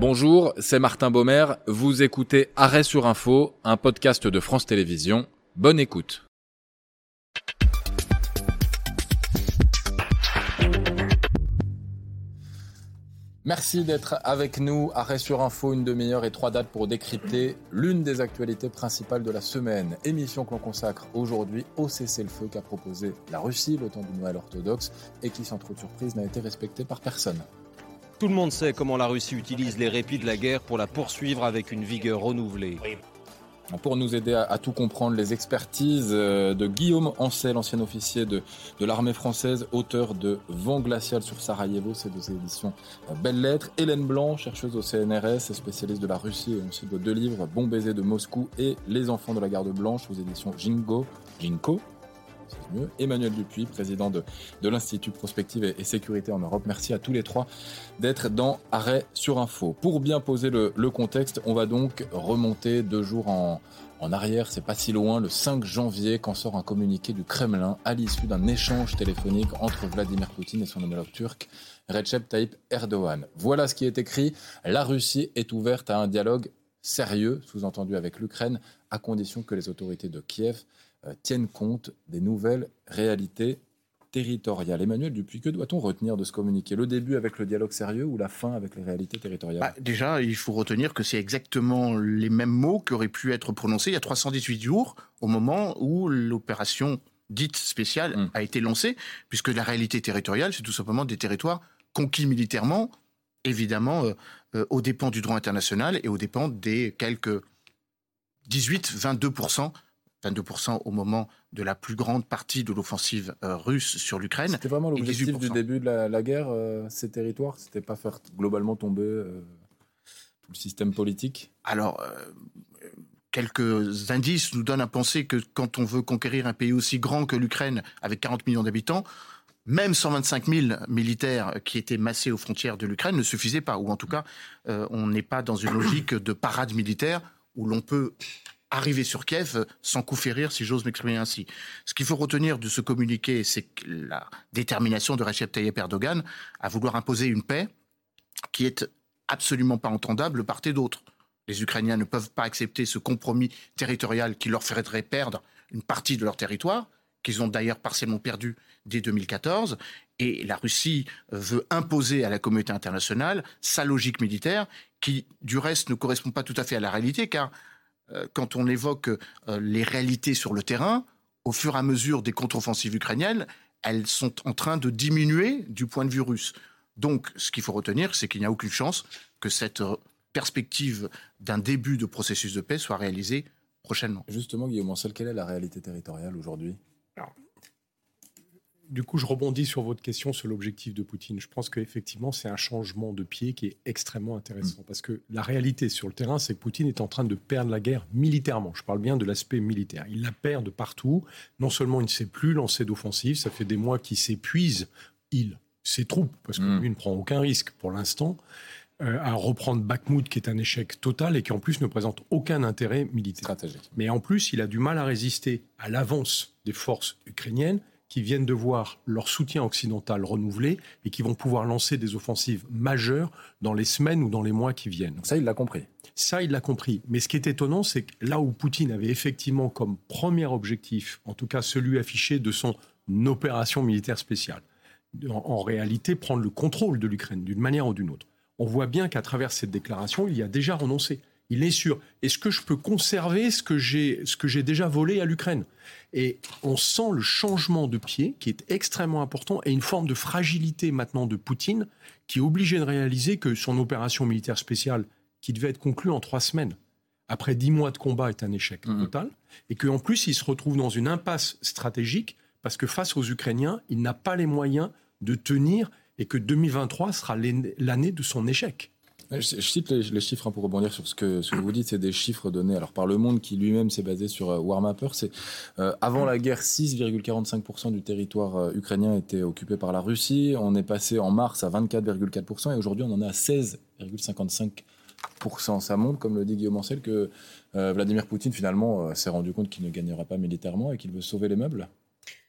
Bonjour, c'est Martin Baumer. Vous écoutez Arrêt sur Info, un podcast de France Télévisions. Bonne écoute. Merci d'être avec nous. Arrêt sur Info, une demi-heure et trois dates pour décrypter l'une des actualités principales de la semaine. Émission que l'on consacre aujourd'hui au cessez-le-feu qu'a proposé la Russie le temps du Noël orthodoxe et qui, sans trop de surprise, n'a été respecté par personne. Tout le monde sait comment la Russie utilise les répits de la guerre pour la poursuivre avec une vigueur renouvelée. Pour nous aider à, tout comprendre, les expertises euh, de Guillaume Ancel, ancien officier de, l'armée française, auteur de Vent glacial sur Sarajevo, c'est de ses éditions euh, Belles Lettres. Hélène Blanc, chercheuse au CNRS, spécialiste de la Russie, et aussi de deux livres, Bon baiser de Moscou et Les enfants de la garde blanche aux éditions Jingo, Jinko. Emmanuel Dupuis, président de, l'Institut Prospective et, Sécurité en Europe. Merci à tous les trois d'être dans Arrêt sur Info. Pour bien poser le, contexte, on va donc remonter deux jours en, arrière, c'est pas si loin, le 5 janvier, quand sort un communiqué du Kremlin à l'issue d'un échange téléphonique entre Vladimir Poutine et son homologue turc, Recep Tayyip Erdogan. Voilà ce qui est écrit. La Russie est ouverte à un dialogue sérieux, sous-entendu avec l'Ukraine, à condition que les autorités de Kiev tiennent compte des nouvelles réalités territoriales. Emmanuel, depuis que doit-on retenir de ce communiqué? Le début avec le dialogue sérieux ou la fin avec les réalités territoriales? Bah, Déjà, il faut retenir que c'est exactement les mêmes mots qui auraient pu être prononcés il y a 318 jours, au moment où l'opération dite spéciale hmm. a été lancée, puisque la réalité territoriale, c'est tout simplement des territoires conquis militairement, évidemment, euh, euh, aux dépens du droit international et aux dépens des quelques 18-22 22% au moment de la plus grande partie de l'offensive euh, russe sur l'Ukraine. C'était vraiment l'objectif du début de la, guerre, euh, ces territoires? C'était pas faire globalement tomber euh, tout le système politique? Alors, quelques indices nous donnent à penser que quand on veut conquérir un pays aussi grand que l'Ukraine, avec 40 millions d'habitants, même 125 000 militaires qui étaient massés aux frontières de l'Ukraine ne suffisaient pas, ou en tout cas, on n'est pas dans une logique de parade militaire où l'on peut arriver sur Kiev sans coup férir, si j'ose m'exprimer ainsi. Ce qu'il faut retenir de ce communiqué, c'est la détermination de Recep Tayyip Erdogan à vouloir imposer une paix qui est absolument pas entendable part et d'autre. Les Ukrainiens ne peuvent pas accepter ce compromis territorial qui leur ferait perdre une partie de leur territoire, qu'ils ont d'ailleurs partiellement perdu dès 2014. Et la Russie veut imposer à la communauté internationale sa logique militaire, qui du reste ne correspond pas tout à fait à la réalité, car quand on évoque euh, les réalités sur le terrain, au fur et à mesure des contre-offensives ukrainiennes, elles sont en train de diminuer du point de vue russe. Donc, ce qu'il faut retenir, c'est qu'il n'y a aucune chance que cette euh, perspective d'un début de processus de paix soit réalisée prochainement. Justement, Guillaume Ancel, quelle est la réalité territoriale aujourd'hui? Du coup, je rebondis sur votre question sur l'objectif de Poutine. Je pense qu'effectivement, c'est un changement de pied qui est extrêmement intéressant. Mm. Parce que la réalité sur le terrain, c'est que Poutine est en train de perdre la guerre militairement. Je parle bien de l'aspect militaire. Il la perd de partout. Non seulement il ne sait plus lancer d'offensive, ça fait des mois qu'il s'épuise, il, ses troupes, parce que mm. lui ne prend aucun risque pour l'instant, euh, à reprendre Bakhmut, qui est un échec total et qui en plus ne présente aucun intérêt militaire. Stratégique. Mais en plus, il a du mal à résister à l'avance des forces ukrainiennes qui viennent de voir leur soutien occidental renouvelé et qui vont pouvoir lancer des offensives majeures dans les semaines ou dans les mois qui viennent. ça, il l'a compris. Ça, il l'a compris. Mais ce qui est étonnant, c'est que là où Poutine avait effectivement comme premier objectif, en tout cas celui affiché de son opération militaire spéciale, en, réalité prendre le contrôle de l'Ukraine d'une manière ou d'une autre. On voit bien qu'à travers cette déclaration, il y a déjà renoncé. Il est sûr. Est-ce que je peux conserver ce que j'ai, ce que j'ai déjà volé à l'Ukraine? Et on sent le changement de pied qui est extrêmement important et une forme de fragilité maintenant de Poutine qui est obligé de réaliser que son opération militaire spéciale, qui devait être conclue en trois semaines, après dix mois de combat, est un échec mmh. total et qu'en plus il se retrouve dans une impasse stratégique parce que face aux Ukrainiens, il n'a pas les moyens de tenir et que 2023 sera l'année de son échec. Je, cite les, chiffres hein, pour rebondir sur ce que, ce que vous dites. C'est des chiffres donnés alors par Le Monde qui lui-même s'est basé sur euh, Warmapper. C'est euh, avant la guerre, 6,45% du territoire euh, ukrainien était occupé par la Russie. On est passé en mars à 24,4% et aujourd'hui on en est à 16,55%. Ça montre, comme le dit Guillaume Ancel, que Vladimir Poutine finalement s'est rendu compte qu'il ne gagnera pas militairement et qu'il veut sauver les meubles.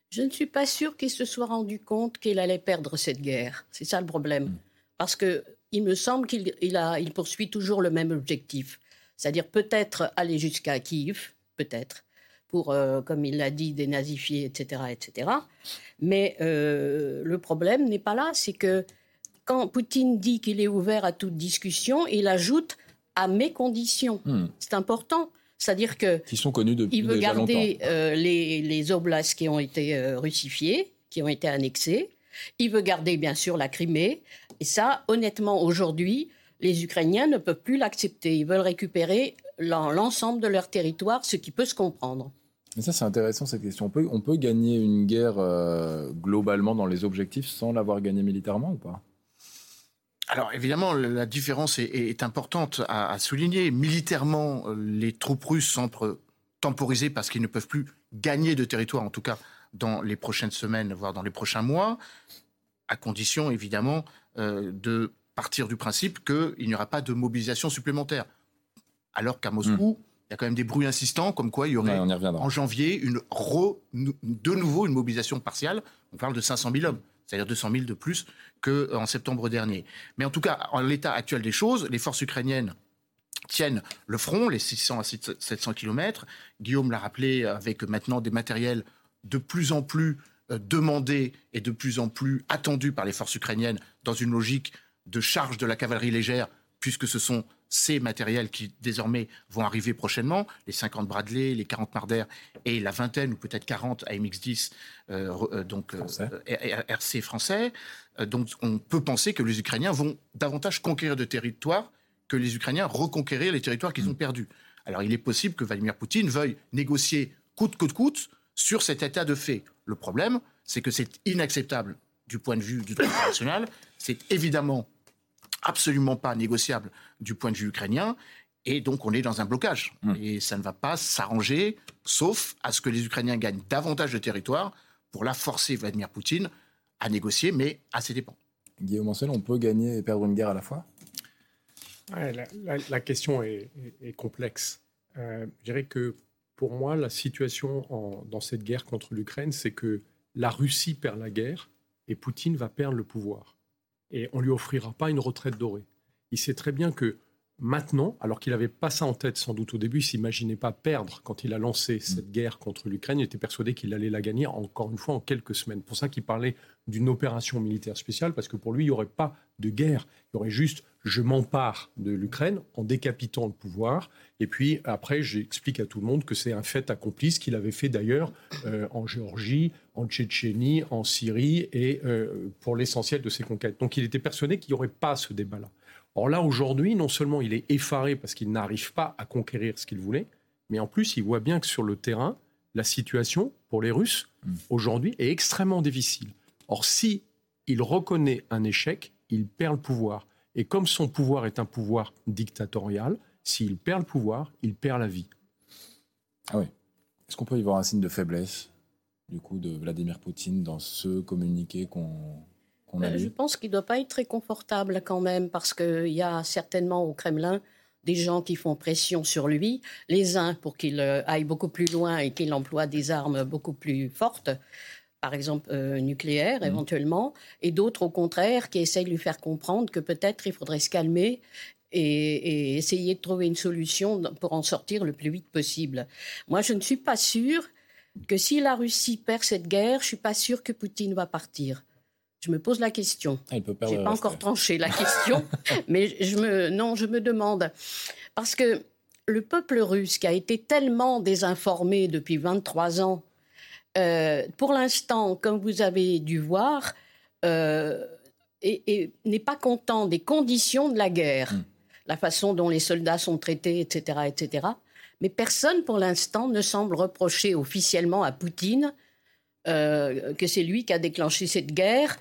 Je ne suis pas sûr qu'il se soit rendu compte qu'il allait perdre cette guerre. C'est ça le problème. Hmm. Parce que il me semble qu'il il poursuit toujours le même objectif, c'est-à-dire peut-être aller jusqu'à Kiev, peut-être, pour, euh, comme il l'a dit, dénazifier, etc., etc. Mais euh, le problème n'est pas là, c'est que quand Poutine dit qu'il est ouvert à toute discussion, il ajoute à mes conditions. Hmm. C'est important. C'est-à-dire que qui sont connus depuis il veut garder euh, les, les, oblasts qui ont été russifiés, qui ont été annexés. Il veut garder bien sûr la Crimée. Et ça, honnêtement, aujourd'hui, les Ukrainiens ne peuvent plus l'accepter. Ils veulent récupérer l'ensemble de leur territoire, ce qui peut se comprendre. Mais ça, c'est intéressant cette question. On peut, on peut gagner une guerre euh, globalement dans les objectifs sans l'avoir gagnée militairement ou pas? Alors évidemment, la différence est, importante à, souligner. Militairement, les troupes russes semblent temporisées parce qu'ils ne peuvent plus gagner de territoire, en tout cas dans les prochaines semaines, voire dans les prochains mois, à condition évidemment euh, de partir du principe qu'il n'y aura pas de mobilisation supplémentaire. Alors qu'à Moscou, hmm. il y a quand même des bruits insistants comme quoi il y aurait en janvier une de nouveau une mobilisation partielle. On parle de 500 000 hommes, c'est-à-dire 200 000 de plus qu'en septembre dernier. Mais en tout cas, en l'état actuel des choses, les forces ukrainiennes tiennent le front, les 600 à 700 km. Guillaume l'a rappelé, avec maintenant des matériels de plus en plus euh, demandés et de plus en plus attendus par les forces ukrainiennes dans une logique de charge de la cavalerie légère, puisque ce sont ces matériels qui désormais vont arriver prochainement, les 50 Bradley, les 40 Marder et la vingtaine ou peut-être 40 AMX-10, euh, euh, donc RC français. donc on peut penser que les Ukrainiens vont davantage conquérir de territoires que les Ukrainiens reconquérir les territoires qu'ils ont mm. perdus. Alors il est possible que Vladimir Poutine veuille négocier coûte que coûte sur cet état de fait. Le problème, c'est que c'est inacceptable du point de vue du droit international. C'est évidemment absolument pas négociable du point de vue ukrainien. Et donc, on est dans un blocage. Hmm. Et ça ne va pas s'arranger, sauf à ce que les Ukrainiens gagnent davantage de territoire pour la forcer Vladimir Poutine à négocier, mais à ses dépens. Guillaume Ancel, on peut gagner et perdre une guerre à la fois? La, question est, complexe. Euh, je dirais que pour moi, la situation dans cette guerre contre l'Ukraine, c'est que la Russie perd la guerre et Poutine va perdre le pouvoir. Et on lui offrira pas une retraite dorée. Il sait très bien que maintenant, alors qu'il n'avait pas ça en tête sans doute au début, il s'imaginait pas perdre quand il a lancé mm. cette guerre contre l'Ukraine. Il était persuadé qu'il allait la gagner encore une fois en quelques semaines. Pour ça qu'il parlait d'une opération militaire spéciale, parce que pour lui, il n'y aurait pas de guerre. Il y aurait juste je m'empare de l'Ukraine en décapitant le pouvoir. Et puis après, j'explique à tout le monde que c'est un fait accompli, ce qu'il avait fait d'ailleurs euh, en Géorgie, en Tchétchénie, en Syrie et euh, pour l'essentiel de ses conquêtes. Donc il était persuadé qu'il n'y aurait pas ce débat-là. Or là, aujourd'hui, non seulement il est effaré parce qu'il n'arrive pas à conquérir ce qu'il voulait, mais en plus, il voit bien que sur le terrain, la situation pour les Russes mm. aujourd'hui est extrêmement difficile. Or, si il reconnaît un échec, il perd le pouvoir. Et comme son pouvoir est un pouvoir dictatorial, s'il perd le pouvoir, il perd la vie. Ah oui. Est-ce qu'on peut y voir un signe de faiblesse, du coup, de Vladimir Poutine dans ce communiqué qu'on a euh, Je pense qu'il ne doit pas être très confortable quand même, parce qu'il y a certainement au Kremlin des gens qui font pression sur lui, les uns pour qu'il euh, aille beaucoup plus loin et qu'il emploie des armes beaucoup plus fortes, par exemple euh, nucléaire mmh. éventuellement, et d'autres au contraire qui essayent de lui faire comprendre que peut-être il faudrait se calmer et, essayer de trouver une solution pour en sortir le plus vite possible. Moi, je ne suis pas sûre que si la Russie perd cette guerre, je suis pas sûre que Poutine va partir. Je me pose la question. Ah, je n'ai pas encore tranché la question, mais je me, non, je me demande. Parce que le peuple russe qui a été tellement désinformé depuis 23 ans euh, pour l'instant, comme vous avez dû voir, euh, et, n'est pas content des conditions de la guerre, hmm. la façon dont les soldats sont traités, etc., etc. Mais personne, pour l'instant, ne semble reprocher officiellement à Poutine euh, que c'est lui qui a déclenché cette guerre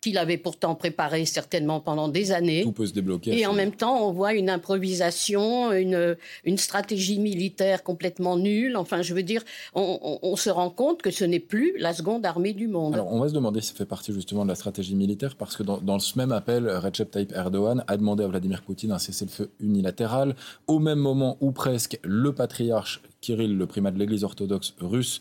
qu'il avait pourtant préparé certainement pendant des années. Tout peut se débloquer. Et en même temps, on voit une improvisation, une, une stratégie militaire complètement nulle. Enfin, je veux dire, on, se rend compte que ce n'est plus la seconde armée du monde. Alors, on va se demander si ça fait partie justement de la stratégie militaire, parce que dans, ce même appel, Recep Tayyip Erdogan a demandé à Vladimir Poutine un cessez-le-feu unilatéral, au même moment où presque le patriarche Kirill, le primat de l'Église orthodoxe russe,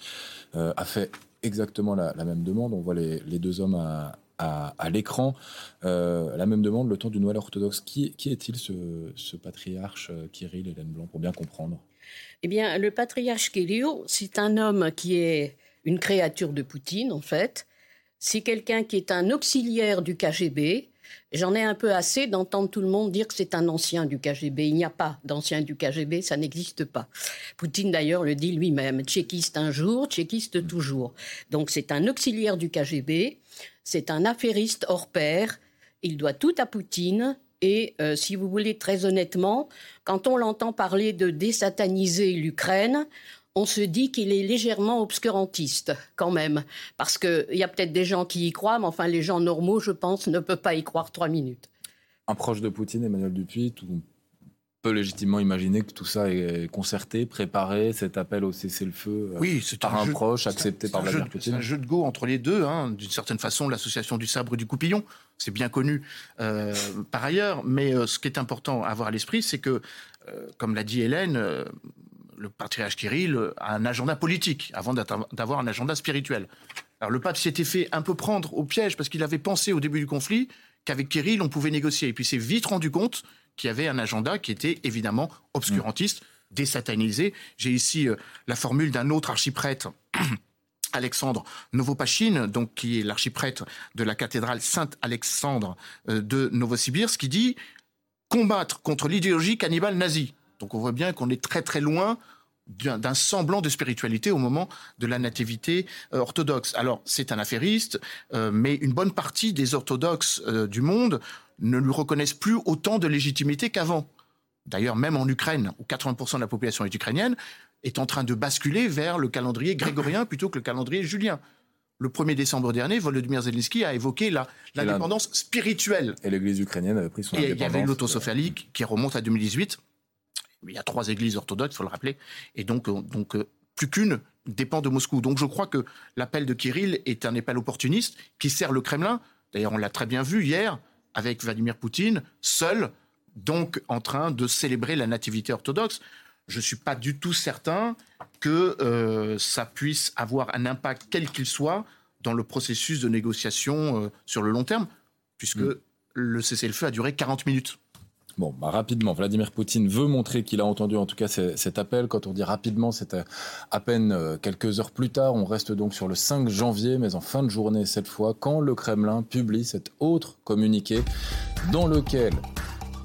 euh, a fait exactement la, même demande. On voit les, les deux hommes à à, l'écran. la même demande, le temps du Noël orthodoxe. Qui, qui est-il ce, patriarche Kirill Hélène Blanc, pour bien comprendre? Eh bien, le patriarche Kirill, c'est un homme qui est une créature de Poutine, en fait. C'est quelqu'un qui est un auxiliaire du KGB, J'en ai un peu assez d'entendre tout le monde dire que c'est un ancien du KGB. Il n'y a pas d'ancien du KGB, ça n'existe pas. Poutine d'ailleurs le dit lui-même, tchéquiste un jour, tchéquiste toujours. Donc c'est un auxiliaire du KGB, c'est un affairiste hors pair, il doit tout à Poutine. Et euh, si vous voulez très honnêtement, quand on l'entend parler de désataniser l'Ukraine, on se dit qu'il est légèrement obscurantiste quand même. Parce qu'il y a peut-être des gens qui y croient, mais enfin les gens normaux, je pense, ne peuvent pas y croire trois minutes. Un proche de Poutine, Emmanuel Dupuis, on peut légitimement imaginer que tout ça est concerté, préparé, cet appel au cessez-le-feu euh, oui, par un, proche, accepté par Vladimir Poutine. C'est un jeu de go entre les deux, hein. d'une certaine façon, l'association du sabre et du coupillon, c'est bien connu euh, par ailleurs, mais euh, ce qui est important à avoir à l'esprit, c'est que, comme l'a dit Hélène, le patriarche Kirill a un agenda politique avant d'avoir un agenda spirituel. Alors le pape s'était fait un peu prendre au piège parce qu'il avait pensé au début du conflit qu'avec Kirill on pouvait négocier. Et puis s'est vite rendu compte qu'il y avait un agenda qui était évidemment obscurantiste, désatanisé. J'ai ici euh, la formule d'un autre archiprêtre. Alexandre Novopachine, donc qui est l'archiprêtre de la cathédrale Saint-Alexandre euh, de Novosibirsk, qui dit combattre contre l'idéologie cannibale nazie. Donc on voit bien qu'on est très très loin d'un semblant de spiritualité au moment de la nativité euh, orthodoxe. Alors c'est un affairiste, mais une bonne partie des orthodoxes du monde ne lui reconnaissent plus autant de légitimité qu'avant. D'ailleurs, même en Ukraine, où 80% de la population est ukrainienne, est en train de basculer vers le calendrier grégorien plutôt que le calendrier julien. Le 1er décembre dernier, Volodymyr Zelensky a évoqué l'indépendance spirituelle. Et l'Église ukrainienne avait pris son indépendance. Et il y avait l'autosophalie qui remonte à 2018 il y a trois églises orthodoxes, il faut le rappeler, et donc, euh, donc euh, plus qu'une dépend de Moscou. Donc je crois que l'appel de Kirill est un appel opportuniste qui sert le Kremlin. D'ailleurs, on l'a très bien vu hier avec Vladimir Poutine, seul, donc en train de célébrer la nativité orthodoxe. Je ne suis pas du tout certain que euh, ça puisse avoir un impact, quel qu'il soit, dans le processus de négociation sur le long terme, puisque mm. le cessez-le-feu a duré 40 minutes. Bon, bah rapidement, Vladimir Poutine veut montrer qu'il a entendu en tout cas cet appel. Quand on dit rapidement, c'est à peine euh, quelques heures plus tard. On reste donc sur le 5 janvier, mais en fin de journée cette fois, quand le Kremlin publie cet autre communiqué dans lequel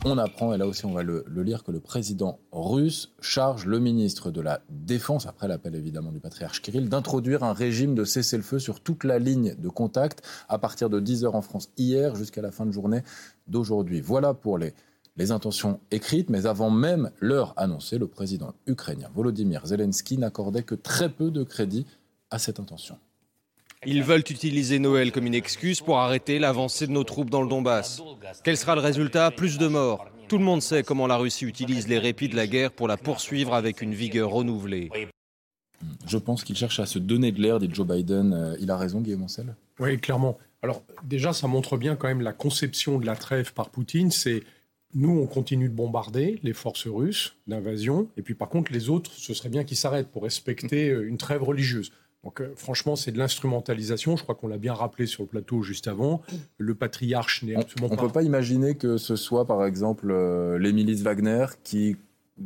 on apprend, et là aussi on va le, lire, que le président russe charge le ministre de la Défense, après l'appel évidemment du patriarche Kirill, d'introduire un régime de cessez-le-feu sur toute la ligne de contact à partir de 10h en France hier jusqu'à la fin de journée d'aujourd'hui. Voilà pour les les intentions écrites, mais avant même l'heure annoncée, le président ukrainien Volodymyr Zelensky n'accordait que très peu de crédit à cette intention. Ils veulent utiliser Noël comme une excuse pour arrêter l'avancée de nos troupes dans le Donbass. Quel sera le résultat? Plus de morts. Tout le monde sait comment la Russie utilise les répits de la guerre pour la poursuivre avec une vigueur renouvelée. Je pense qu'il cherche à se donner de l'air, dit Joe Biden. Euh, il a raison, Guillaume Ancel Oui, clairement. Alors déjà, ça montre bien quand même la conception de la trêve par Poutine. C'est nous, on continue de bombarder les forces russes d'invasion, et puis par contre, les autres, ce serait bien qu'ils s'arrêtent pour respecter euh, une trêve religieuse. Donc euh, franchement, c'est de l'instrumentalisation. Je crois qu'on l'a bien rappelé sur le plateau juste avant. Le patriarche n'est absolument pas... On ne peut pas imaginer que ce soit, par exemple, euh, les milices Wagner qui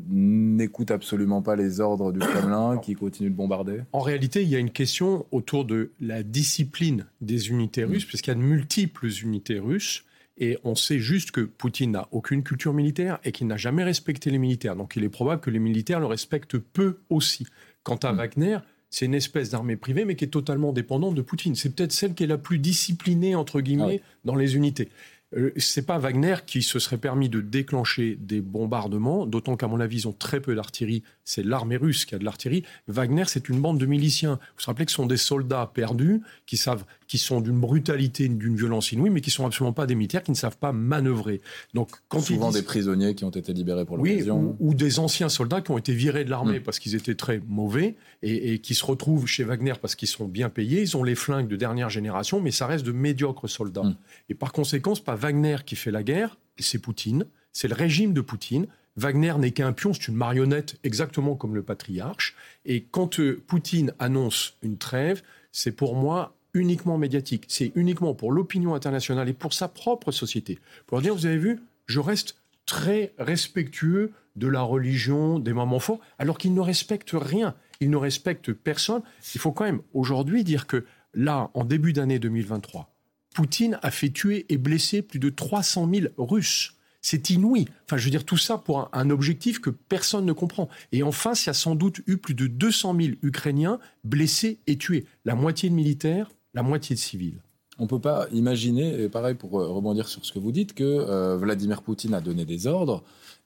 n'écoutent absolument pas les ordres du Kremlin, qui continuent de bombarder En réalité, il y a une question autour de la discipline des unités russes, mm. puisqu'il y a de multiples unités russes. Et on sait juste que Poutine n'a aucune culture militaire et qu'il n'a jamais respecté les militaires. Donc il est probable que les militaires le respectent peu aussi. Quant à mm. Wagner, c'est une espèce d'armée privée, mais qui est totalement dépendante de Poutine. C'est peut-être celle qui est la plus disciplinée, entre guillemets, ah dans les unités. Euh, c'est pas Wagner qui se serait permis de déclencher des bombardements, d'autant qu'à mon avis, ils ont très peu d'artillerie. C'est l'armée russe qui a de l'artillerie. Wagner, c'est une bande de miliciens. Vous vous rappelez que ce sont des soldats perdus qui savent, qui sont d'une brutalité, d'une violence inouïe, mais qui sont absolument pas des militaires, qui ne savent pas manœuvrer. Donc, quand souvent des prisonniers qui ont été libérés pour l'occasion, oui, ou, des anciens soldats qui ont été virés de l'armée mm. parce qu'ils étaient très mauvais et, et, qui se retrouvent chez Wagner parce qu'ils sont bien payés. Ils ont les flingues de dernière génération, mais ça reste de médiocres soldats. Mm. Et par conséquent, c'est pas Wagner qui fait la guerre, c'est Poutine, c'est le régime de Poutine. Wagner n'est qu'un pion, c'est une marionnette exactement comme le patriarche. Et quand euh, Poutine annonce une trêve, c'est pour moi uniquement médiatique, c'est uniquement pour l'opinion internationale et pour sa propre société. Pour dire, vous avez vu, je reste très respectueux de la religion des mamans forts, alors qu'ils ne respectent rien, ils ne respectent personne. Il faut quand même aujourd'hui dire que là, en début d'année 2023, Poutine a fait tuer et blesser plus de 300 000 Russes. C'est inouï. Enfin, je veux dire, tout ça pour un, objectif que personne ne comprend. Et enfin, il y a sans doute eu plus de 200 000 Ukrainiens blessés et tués. La moitié de militaires, la moitié de civils. On ne peut pas imaginer, et pareil pour euh, rebondir sur ce que vous dites, que euh, Vladimir Poutine a donné des ordres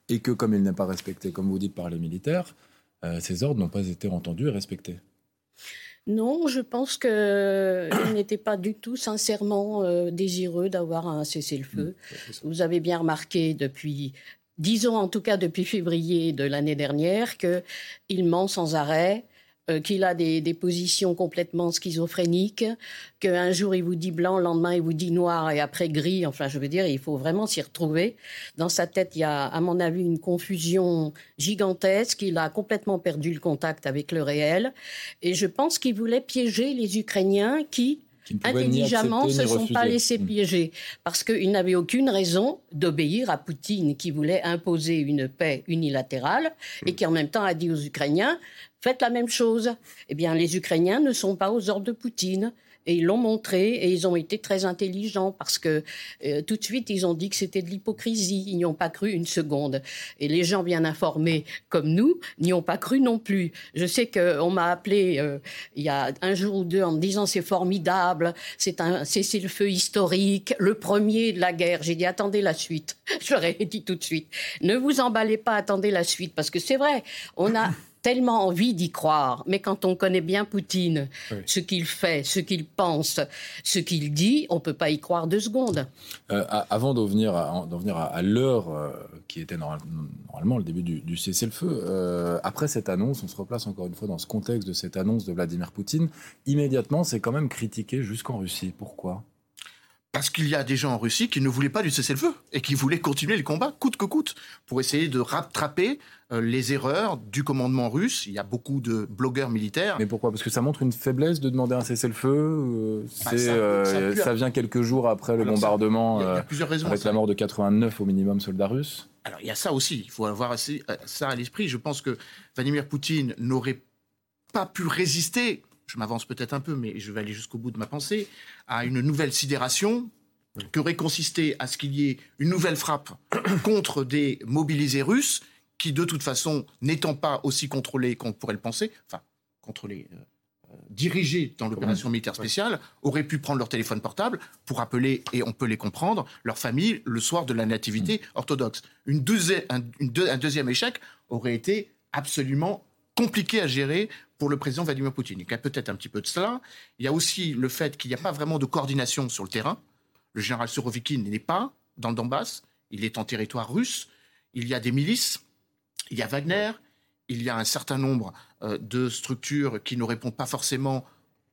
et que comme il n'est pas respecté, comme vous dites, par les militaires, euh, ces ordres n'ont pas été entendus et respectés. Non, je pense qu'il n'était pas du tout sincèrement désireux d'avoir un cessez-le-feu. Mmh, vous avez bien remarqué depuis, disons en tout cas depuis février de l'année dernière, qu'il ment sans arrêt, euh, qu'il a des, positions complètement schizophréniques, qu'un jour il vous dit blanc, le lendemain il vous dit noir et après gris. Enfin, je veux dire, il faut vraiment s'y retrouver. Dans sa tête, il y a, à mon avis, une confusion gigantesque. Il a complètement perdu le contact avec le réel. Et je pense qu'il voulait piéger les Ukrainiens qui, intelligemment se sont pas laissés mm. piéger parce qu'ils n'avaient aucune raison d'obéir à Poutine qui voulait imposer une paix unilatérale et mm. qui en même temps a dit aux Ukrainiens faites la même chose. Eh bien, les Ukrainiens ne sont pas aux ordres de Poutine. Et ils l'ont montré et ils ont été très intelligents parce que euh, tout de suite, ils ont dit que c'était de l'hypocrisie. Ils n'y ont pas cru une seconde. Et les gens bien informés comme nous n'y ont pas cru non plus. Je sais qu'on m'a appelé euh, il y a un jour ou deux en me disant c'est formidable, c'est un cessez-le-feu historique, le premier de la guerre. J'ai dit attendez la suite. Ai dit tout de suite. Ne vous emballez pas, attendez la suite parce que c'est vrai, on a tellement envie d'y croire. Mais quand on connaît bien Poutine, ce qu'il fait, ce qu'il pense, ce qu'il dit, on ne peut pas y croire deux secondes. Euh, avant d'en venir à, à l'heure euh, qui était normalement le début du, cessez-le-feu, euh, après cette annonce, on se replace encore une fois dans ce contexte de cette annonce de Vladimir Poutine, immédiatement c'est quand même critiqué jusqu'en Russie. Pourquoi? Parce qu'il y a des gens en Russie qui ne voulaient pas du cessez-le-feu et qui voulaient continuer le combat coûte que coûte pour essayer de rattraper euh, les erreurs du commandement russe. Il y a beaucoup de blogueurs militaires. Mais pourquoi? Parce que ça montre une faiblesse de demander un cessez-le-feu euh, bah, euh, ça, vient quelques jours après le bombardement avec la mort de 89 au minimum soldats russes. Alors il y a ça aussi, il faut avoir ça à l'esprit. Je pense que Vladimir Poutine n'aurait pas pu résister je m'avance peut-être un peu, mais je vais aller jusqu'au bout de ma pensée, à une nouvelle sidération qui aurait consisté à ce qu'il y ait une nouvelle frappe contre des mobilisés russes qui, de toute façon, n'étant pas aussi contrôlés qu'on pourrait le penser, enfin, contrôlés, euh, euh, dirigés dans l'opération militaire spéciale, auraient pu prendre leur téléphone portable pour appeler, et on peut les comprendre, leur famille le soir de la nativité mm. orthodoxe. Une un, un deuxième échec aurait été absolument compliqué à gérer pour le président Vladimir Poutine. Il y a peut-être un petit peu de cela. Il y a aussi le fait qu'il n'y a pas vraiment de coordination sur le terrain. Le général Surovikin n'est pas dans le Donbass, il est en territoire russe. Il y a des milices, il y a Wagner, il y a un certain nombre euh, de structures qui ne répondent pas forcément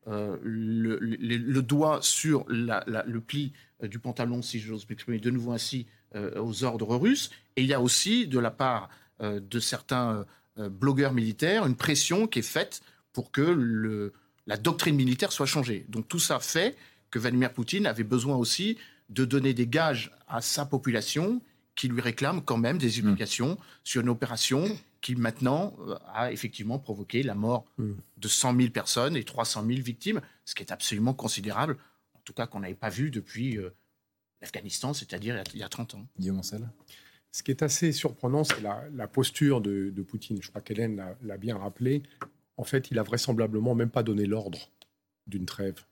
euh, le, doigt sur le pli euh, du pantalon, si j'ose m'exprimer de nouveau ainsi, aux ordres russes. Et il y a aussi, de la part de certains blogueurs militaires, une pression qui est faite pour que le, la doctrine militaire soit changée. Donc tout ça fait que Vladimir Poutine avait besoin aussi de donner des gages à sa population qui lui réclame quand même des explications sur une opération qui maintenant euh, a effectivement provoqué la mort mm. de 100 000 personnes et 300 000 victimes, ce qui est absolument considérable, en tout cas qu'on n'avait pas vu depuis euh, l'Afghanistan, c'est-à-dire il y a 30 ans. Guillaume Ancel ce qui est assez surprenant, c'est la, posture de, Poutine. Je crois qu'Hélène l'a bien rappelé. En fait, il a vraisemblablement même pas donné l'ordre d'une trêve.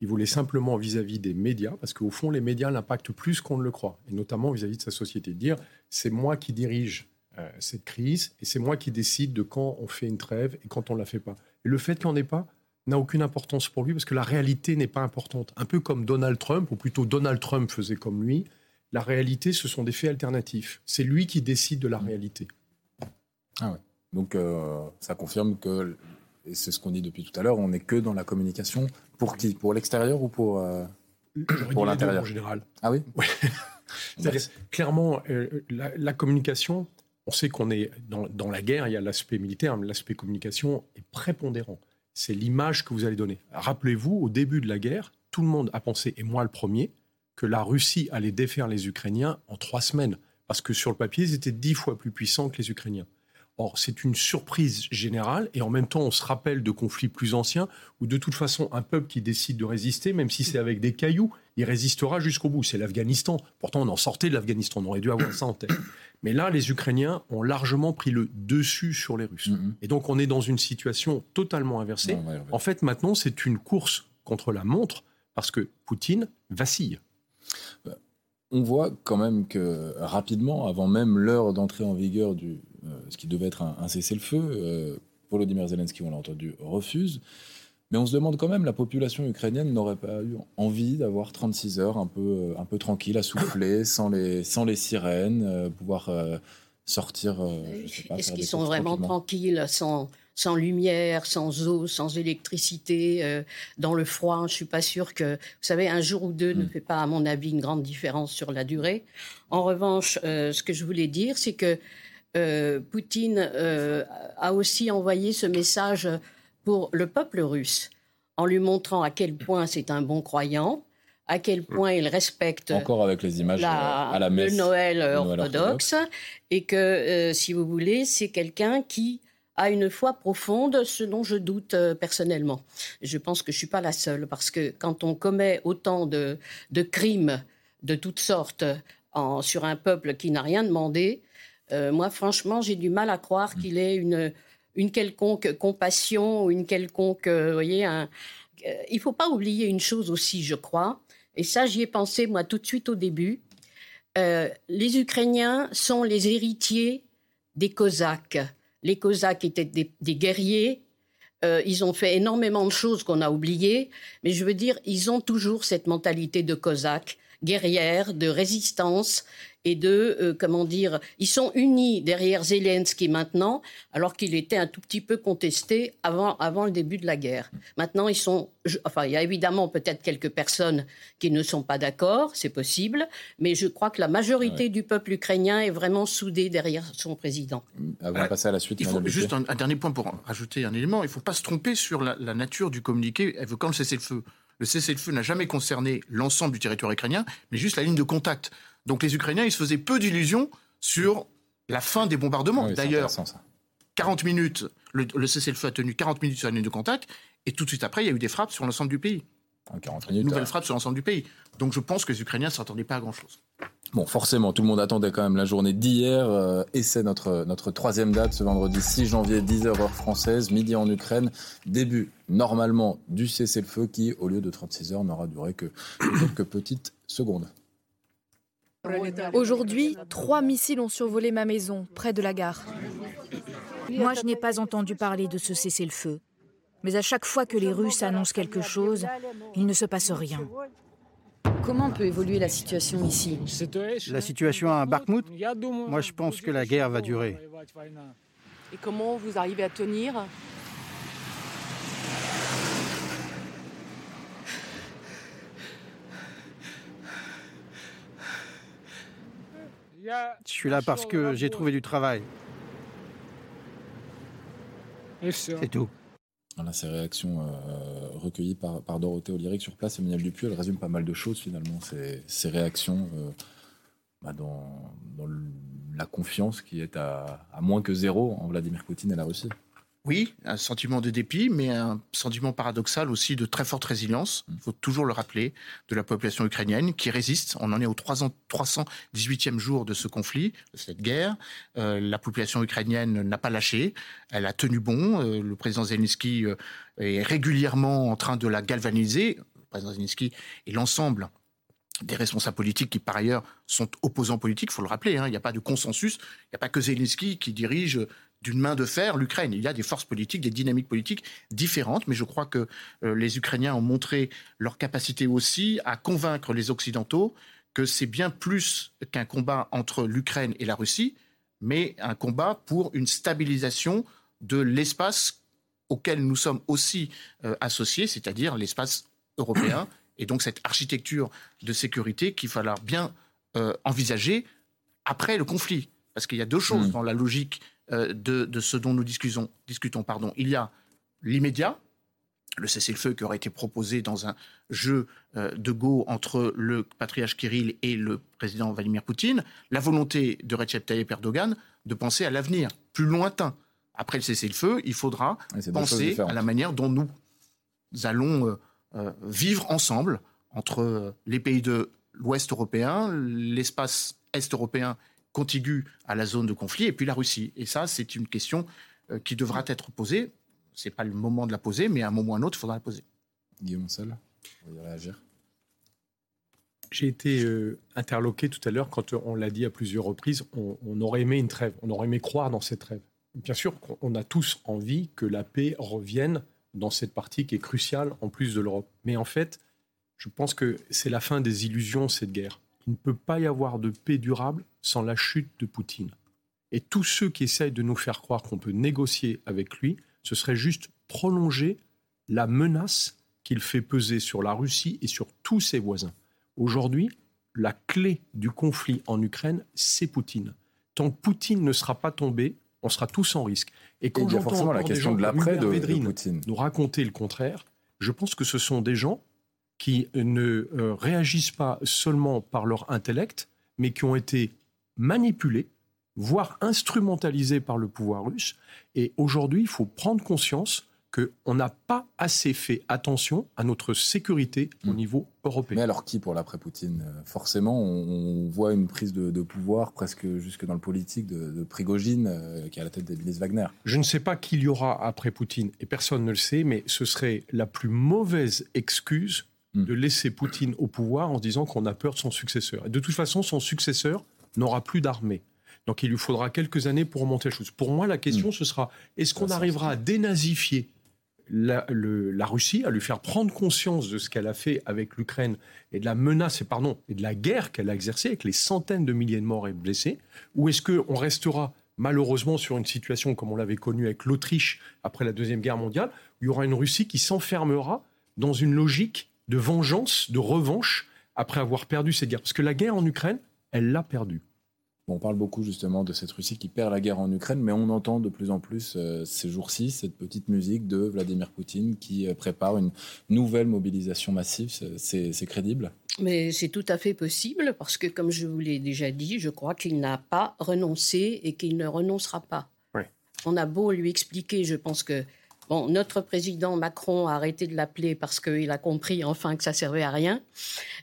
Il voulait simplement vis-à-vis des médias, parce qu'au fond, les médias l'impactent plus qu'on ne le croit, et notamment vis-à-vis de sa société. Dire, c'est moi qui dirige euh, cette crise, et c'est moi qui décide de quand on fait une trêve et quand on ne la fait pas. Et le fait qu'il n'y en ait pas n'a aucune importance pour lui, parce que la réalité n'est pas importante. Un peu comme Donald Trump, ou plutôt Donald Trump faisait comme lui, la réalité, ce sont des faits alternatifs. C'est lui qui décide de la réalité. Ah ouais. Donc euh, ça confirme que, et c'est ce qu'on dit depuis tout à l'heure, on n'est que dans la communication pour qui? Pour l'extérieur ou pour, euh, pour l'intérieur en général. Ah oui, Clairement, euh, la, communication, on sait qu'on est dans, dans, la guerre, il y a l'aspect militaire, mais l'aspect communication est prépondérant. c'est l'image que vous allez donner. Rappelez-vous, au début de la guerre, tout le monde a pensé, et moi le premier, que la Russie allait défaire les Ukrainiens en trois semaines, parce que sur le papier, ils étaient dix fois plus puissants que les Ukrainiens. Or, c'est une surprise générale, et en même temps, on se rappelle de conflits plus anciens, où de toute façon, un peuple qui décide de résister, même si c'est avec des cailloux, il résistera jusqu'au bout. C'est l'Afghanistan. Pourtant, on en sortait de l'Afghanistan, on aurait dû avoir ça en tête. Mais là, les Ukrainiens ont largement pris le dessus sur les Russes. Mm-hmm. Et donc, on est dans une situation totalement inversée. En fait, maintenant, c'est une course contre la montre, parce que Poutine vacille. On voit quand même que rapidement, avant même l'heure d'entrée en vigueur du, euh, ce qui devait être un, cessez-le-feu. Euh, Volodymyr Zelensky, on l'a entendu, refuse. Mais on se demande quand même, la population ukrainienne n'aurait pas eu envie d'avoir 36 heures un peu, euh, un peu tranquille, à souffler, sans, les, sans les sirènes, pouvoir sortir. Est-ce qu'ils sont vraiment tranquilles sans, sans lumière, sans eau, sans électricité, dans le froid Je ne suis pas sûre que. Vous savez, un jour ou deux ne hmm. fait pas, à mon avis, une grande différence sur la durée. En revanche, ce que je voulais dire, c'est que euh, Poutine euh, a aussi envoyé ce message pour le peuple russe, en lui montrant à quel point c'est un bon croyant, à quel point il respecte encore avec les images à la messe, le Noël, orthodoxe, et que, euh, si vous voulez, c'est quelqu'un qui a une foi profonde, ce dont je doute personnellement. Je pense que je suis pas la seule, parce que quand on commet autant de, crimes de toutes sortes sur un peuple qui n'a rien demandé, euh, moi, franchement, j'ai du mal à croire qu'il ait une, quelconque compassion ou une quelconque. Euh, voyez, euh, il ne faut pas oublier une chose aussi, je crois, et ça, j'y ai pensé, moi, tout de suite au début. les Ukrainiens sont les héritiers des Cosaques. Les Cosaques étaient des, guerriers. ils ont fait énormément de choses qu'on a oubliées, mais je veux dire, ils ont toujours cette mentalité de Cosaque guerrière, de résistance et de, euh, comment dire, ils sont unis derrière Zelensky maintenant, alors qu'il était un tout petit peu contesté avant, avant le début de la guerre. Maintenant, ils sont, enfin, il y a évidemment peut-être quelques personnes qui ne sont pas d'accord, c'est possible, mais je crois que la majorité du peuple ukrainien est vraiment soudée derrière son président. Avant de passer à la suite, il faut juste un, dernier point pour rajouter un élément. Il ne faut pas se tromper sur la, la nature du communiqué évoquant le cessez-le-feu. Le cessez-le-feu n'a jamais concerné l'ensemble du territoire ukrainien, mais juste la ligne de contact. Donc les Ukrainiens, ils se faisaient peu d'illusions sur la fin des bombardements. D'ailleurs, 40 minutes, le, cessez-le-feu a tenu 40 minutes sur la ligne de contact, et tout de suite après, il y a eu des frappes sur l'ensemble du pays. 40 minutes. Nouvelles frappes sur l'ensemble du pays. Donc je pense que les Ukrainiens ne s'attendaient pas à grand-chose. Bon, forcément, tout le monde attendait quand même la journée d'hier, euh, et c'est notre, notre troisième date, ce vendredi 6 janvier, 10h heure française, midi en Ukraine, début normalement du cessez-le-feu qui, au lieu de 36 heures, n'aura duré que quelques petites secondes. Aujourd'hui, trois missiles ont survolé ma maison, près de la gare. Moi, je n'ai pas entendu parler de ce cessez-le-feu. Mais à chaque fois que les Russes annoncent quelque chose, il ne se passe rien. Comment peut évoluer la situation ici? La situation à Bakhmut Moi, je pense que la guerre va durer. Et comment vous arrivez à tenir? Je suis là parce que j'ai trouvé du travail. C'est tout. Voilà ces réactions euh, recueillies par, par Dorothée Olyric sur place. Emmanuel Dupuis, elle résume pas mal de choses finalement, ces, réactions euh, bah, dans, la confiance qui est à moins que zéro en Vladimir Poutine et la Russie. Oui, un sentiment de dépit, mais un sentiment paradoxal aussi de très forte résilience, il faut toujours le rappeler, de la population ukrainienne qui résiste. On en est au 318e jour de ce conflit, de cette guerre. Euh, la population ukrainienne n'a pas lâché, elle a tenu bon. Euh, le président Zelensky euh, est régulièrement en train de la galvaniser. Le président Zelensky et l'ensemble des responsables politiques qui, par ailleurs, sont opposants politiques, il faut le rappeler, hein, il n'y a pas de consensus, il n'y a pas que Zelensky qui dirige d'une main de fer l'Ukraine. Il y a des forces politiques, des dynamiques politiques différentes, mais je crois que euh, les Ukrainiens ont montré leur capacité aussi à convaincre les Occidentaux que c'est bien plus qu'un combat entre l'Ukraine et la Russie, mais un combat pour une stabilisation de l'espace auquel nous sommes aussi euh, associés, c'est-à-dire l'espace européen, et donc cette architecture de sécurité qu'il falloir bien euh, envisager après le conflit. Parce qu'il y a deux choses mmh. dans la logique euh, de, ce dont nous discutons. discutons pardon. Il y a l'immédiat, le cessez-le-feu qui aurait été proposé dans un jeu euh, de go entre le patriarche Kirill et le président Vladimir Poutine, la volonté de Recep Tayyip Erdogan de penser à l'avenir plus lointain. Après le cessez-le-feu, il faudra penser à la manière dont nous allons euh, vivre ensemble entre les pays de l'Ouest européen, l'espace Est européen contigu à la zone de conflit, et puis la Russie. Et ça, c'est une question qui devra être posée c'est pas le moment de la poser, mais à un moment ou à un autre, il faudra la poser. Guillaume Seul, vous voulez réagir j'ai été euh, interloqué tout à l'heure quand on l'a dit à plusieurs reprises, on, aurait aimé une trêve, on aurait aimé croire dans cette trêve. Bien sûr qu'on a tous envie que la paix revienne dans cette partie qui est cruciale en plus de l'Europe. Mais en fait, je pense que c'est la fin des illusions, cette guerre. Il ne peut pas y avoir de paix durable sans la chute de Poutine. Et tous ceux qui essayent de nous faire croire qu'on peut négocier avec lui ce serait juste prolonger la menace qu'il fait peser sur la Russie et sur tous ses voisins. Aujourd'hui, la clé du conflit en Ukraine, c'est Poutine. Tant que Poutine ne sera pas tombé, on sera tous en risque. Et quand j'entends la question de l'après de, Poutine nous raconter le contraire, je pense que ce sont des gens qui ne euh, réagissent pas seulement par leur intellect, mais qui ont été manipulés voire instrumentalisé par le pouvoir russe. Et aujourd'hui, il faut prendre conscience qu'on n'a pas assez fait attention à notre sécurité au hmm. niveau européen. Mais alors qui pour l'après-Poutine Forcément, on, voit une prise de, pouvoir presque jusque dans le politique de, Prigogine, euh, qui est à la tête des milices Wagner. Je ne sais pas qui il y aura après Poutine, et personne ne le sait, mais ce serait la plus mauvaise excuse. De laisser Poutine au pouvoir en se disant qu'on a peur de son successeur. Et de toute façon, son successeur n'aura plus d'armée. Donc il lui faudra quelques années pour remonter la chose. Pour moi, la question, hmm. ce sera est-ce qu'on arrivera à dénazifier la, Russie, à lui faire prendre conscience de ce qu'elle a fait avec l'Ukraine et de la menace et pardon et de la guerre qu'elle a exercée avec les centaines de milliers de morts et blessés, ou est-ce qu'on restera malheureusement sur une situation comme on l'avait connue avec l'Autriche après la deuxième guerre mondiale, où il y aura une Russie qui s'enfermera dans une logique de vengeance, de revanche après avoir perdu cette guerre, parce que la guerre en Ukraine, elle l'a perdue on parle beaucoup justement de cette Russie qui perd la guerre en Ukraine, mais on entend de plus en plus euh, ces jours-ci cette petite musique de Vladimir Poutine qui euh, prépare une nouvelle mobilisation massive. C'est crédible? Mais c'est tout à fait possible parce que, comme je vous l'ai déjà dit, je crois qu'il n'a pas renoncé et qu'il ne renoncera pas. On a beau lui expliquer, je pense que Bon, notre président Macron a arrêté de l'appeler parce qu'il a compris enfin que ça servait à rien.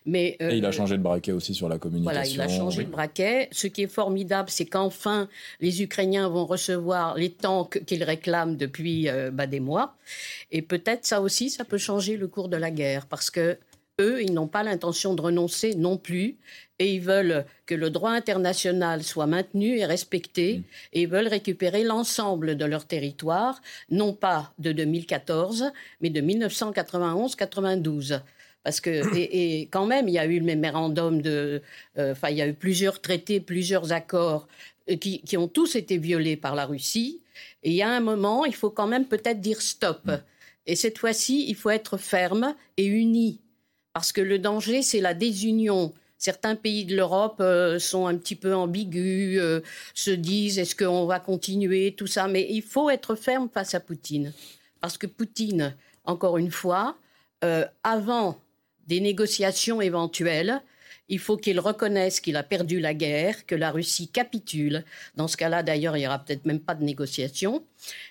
Mais, Et il a euh, changé de braquet aussi sur la communication. Voilà, il a changé de braquet. Ce qui est formidable, c'est qu'enfin, les Ukrainiens vont recevoir les tanks qu'ils réclament depuis euh, bah, des mois. Et peut-être ça aussi, ça peut changer le cours de la guerre parce que eux, ils n'ont pas l'intention de renoncer non plus, et ils veulent que le droit international soit maintenu et respecté, mm. et ils veulent récupérer l'ensemble de leur territoire, non pas de 2014, mais de 1991-92. Parce que, et, quand même, il y a eu le mémorandum de. Euh, enfin, il y a eu plusieurs traités, plusieurs accords euh, qui, qui, ont tous été violés par la Russie. Et il y a un moment, il faut quand même peut-être dire stop. Mm. Et cette fois-ci, il faut être ferme et uni parce que le danger, c'est la désunion. Certains pays de l'Europe euh, sont un petit peu ambigus, euh, se disent est-ce qu'on va continuer, tout ça. Mais il faut être ferme face à Poutine. Parce que Poutine, encore une fois, euh, avant des négociations éventuelles, il faut qu'il reconnaisse qu'il a perdu la guerre, que la Russie capitule. Dans ce cas-là, d'ailleurs, il n'y aura peut-être même pas de négociation.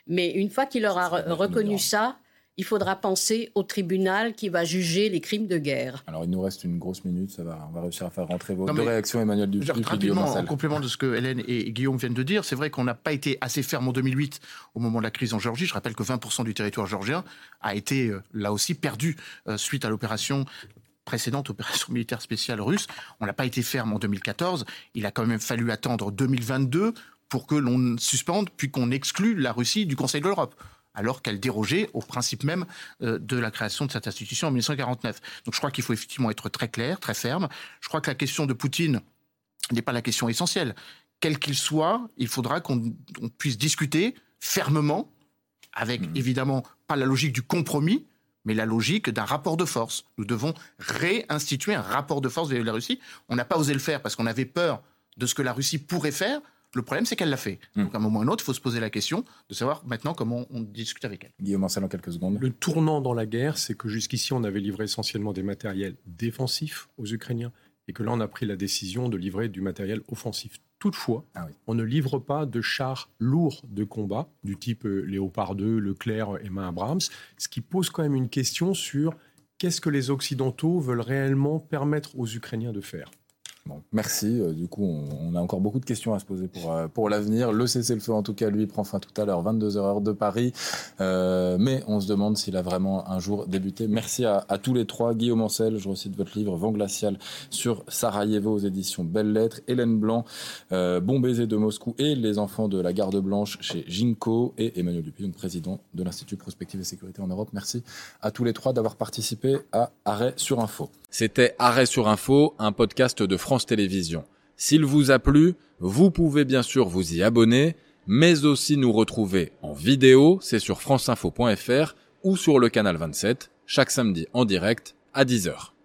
Mais une fois qu'il aura reconnu ça, il faudra penser au tribunal qui va juger les crimes de guerre. Alors, il nous reste une grosse minute, ça va, on va réussir à faire rentrer vos deux réactions, Emmanuel Dupuis. Rapidement, en complément de ce que Hélène et Guillaume viennent de dire, c'est vrai qu'on n'a pas été assez ferme en 2008 au moment de la crise en Géorgie. Je rappelle que 20% du territoire géorgien a été, euh, là aussi, perdu euh, suite à l'opération précédente opération militaire spéciale russe. On n'a pas été ferme en 2014. Il a quand même fallu attendre 2022 pour que l'on suspende puis qu'on exclue la Russie du Conseil de l'Europe alors qu'elle dérogeait au principe même euh, de la création de cette institution en 1949. Donc je crois qu'il faut effectivement être très clair, très ferme. Je crois que la question de Poutine n'est pas la question essentielle. Quel qu'il soit, il faudra qu'on puisse discuter fermement, avec mmh. évidemment pas la logique du compromis, mais la logique d'un rapport de force. Nous devons réinstituer un rapport de force avec la Russie. On n'a pas osé le faire parce qu'on avait peur de ce que la Russie pourrait faire. Le problème, c'est qu'elle l'a fait. Mm. Donc, à un moment ou à un autre, il faut se poser la question de savoir maintenant comment on discute avec elle. Guillaume Ancel en quelques secondes. Le tournant dans la guerre, c'est que jusqu'ici, on avait livré essentiellement des matériels défensifs aux Ukrainiens et que là, on a pris la décision de livrer du matériel offensif. Toutefois, Ah oui. on ne livre pas de chars lourds de combat du type euh, Léopard 2, Leclerc et Main Abrams, ce qui pose quand même une question sur qu'est-ce que les Occidentaux veulent réellement permettre aux Ukrainiens de faire. Merci. Euh, du coup, on, a encore beaucoup de questions à se poser pour, euh, pour l'avenir. Le cessez-le-feu, en tout cas, lui, prend fin tout à l'heure, 22h heure de Paris. Euh, mais on se demande s'il a vraiment un jour débuté. Merci à, tous les trois. Guillaume Ancel, je recite votre livre Vent glacial sur Sarajevo aux éditions Belles Lettres. Hélène Blanc, Bon baiser de Moscou et Les enfants de la garde blanche chez Ginko. Et Emmanuel Dupuis, donc président de l'Institut Prospective et Sécurité en Europe. Merci à tous les trois d'avoir participé à Arrêt sur Info. C'était Arrêt sur Info, un podcast de France Télévisions. S'il vous a plu, vous pouvez bien sûr vous y abonner, mais aussi nous retrouver en vidéo, c'est sur franceinfo.fr ou sur le canal 27, chaque samedi en direct à 10h.